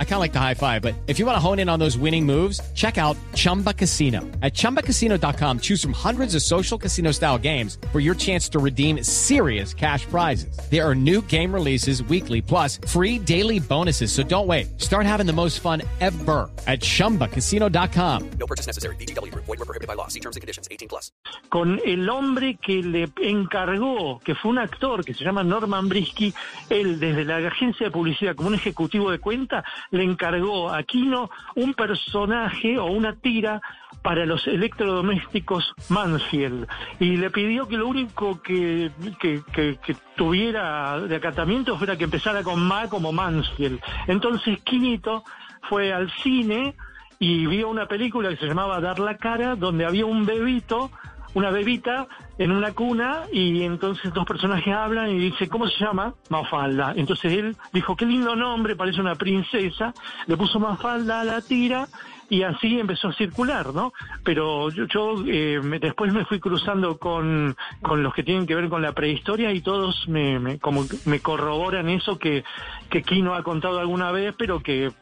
I kind of like the high five, but if you want to hone in on those winning moves, check out Chumba Casino. At ChumbaCasino.com, choose from hundreds of social casino style games for your chance to redeem serious cash prizes. There are new game releases weekly, plus free daily bonuses. So don't wait. Start having the most fun ever at ChumbaCasino.com. No purchase necessary. VGW. Void were prohibited by law. See terms and conditions. 18 plus. con el hombre que le encargó, que fue un actor que se llama Norman Briski, él desde la agencia de publicidad como un ejecutivo de cuenta, le encargó a Kino un personaje o una tira para los electrodomésticos Mansfield y le pidió que lo único que, que, que- que tuviera de acatamiento fuera que empezara con Ma como Mansfield. Entonces Quinito fue al cine y vio una película que se llamaba Dar la cara, donde había un bebito, una bebita en una cuna y entonces dos personajes hablan y dice, ¿cómo se llama? Mafalda. Entonces él dijo, qué lindo nombre, parece una princesa, le puso Mafalda a la tira y así empezó a circular, ¿no? Pero yo, yo, eh, me- después me fui cruzando con, con los que tienen que ver con la prehistoria y todos me, me- como me corroboran eso que, que Kino ha contado alguna vez, pero que,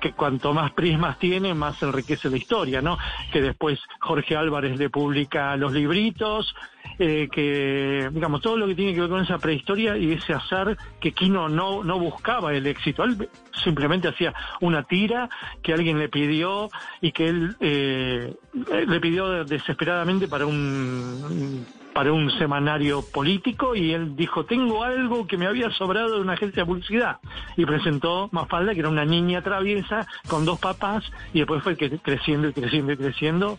que cuanto más prismas tiene, más enriquece la historia, ¿no? Que después Jorge Álvarez le publica los libritos, eh, que, digamos, todo lo que tiene que ver con esa prehistoria y ese azar que Kino no, no buscaba el éxito. Él simplemente hacía una tira que alguien le pidió y que él eh, le pidió desesperadamente para un para un semanario político y él dijo, tengo algo que me había sobrado de una agencia de publicidad. Y presentó Mafalda, que era una niña traviesa con dos papás, y después fue creciendo y creciendo y creciendo